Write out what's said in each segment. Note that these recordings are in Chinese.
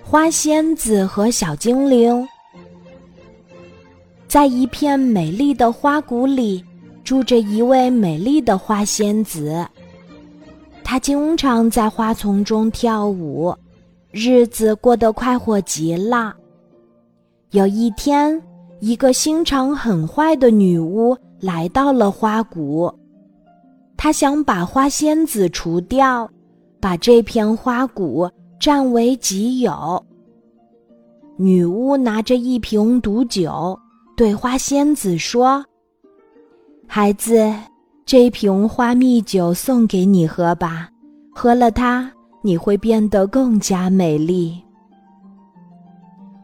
花仙子和小精灵，在一片美丽的花谷里，住着一位美丽的花仙子。她经常在花丛中跳舞，日子过得快活极了。有一天，一个心肠很坏的女巫来到了花谷，她想把花仙子除掉，把这片花谷。占为己有。女巫拿着一瓶毒酒，对花仙子说：“孩子，这瓶花蜜酒送给你喝吧，喝了它，你会变得更加美丽。”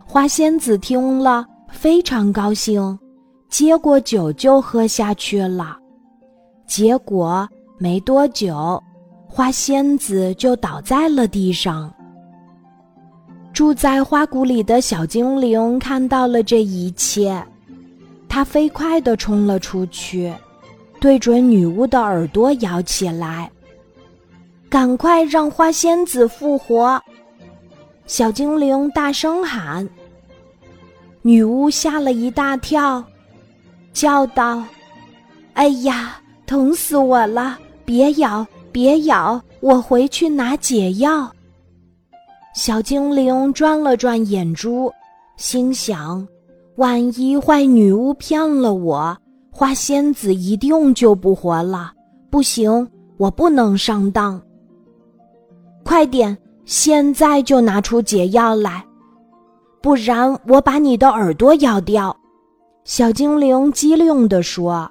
花仙子听了非常高兴，接过酒就喝下去了。结果没多久，花仙子就倒在了地上。住在花谷里的小精灵看到了这一切，他飞快地冲了出去，对准女巫的耳朵咬起来：“赶快让花仙子复活！”小精灵大声喊。女巫吓了一大跳，叫道：“哎呀，疼死我了！别咬，别咬，我回去拿解药。”小精灵转了转眼珠，心想：“万一坏女巫骗了我，花仙子一定就不活了。不行，我不能上当。快点，现在就拿出解药来，不然我把你的耳朵咬掉。”小精灵机灵地说。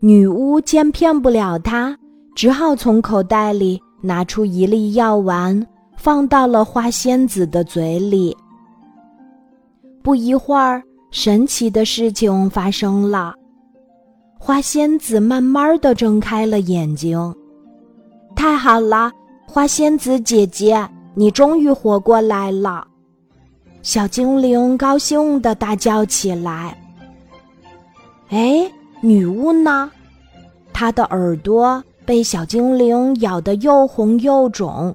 女巫见骗不了他，只好从口袋里拿出一粒药丸。放到了花仙子的嘴里。不一会儿，神奇的事情发生了，花仙子慢慢的睁开了眼睛。太好了，花仙子姐姐，你终于活过来了！小精灵高兴的大叫起来。哎，女巫呢？她的耳朵被小精灵咬得又红又肿。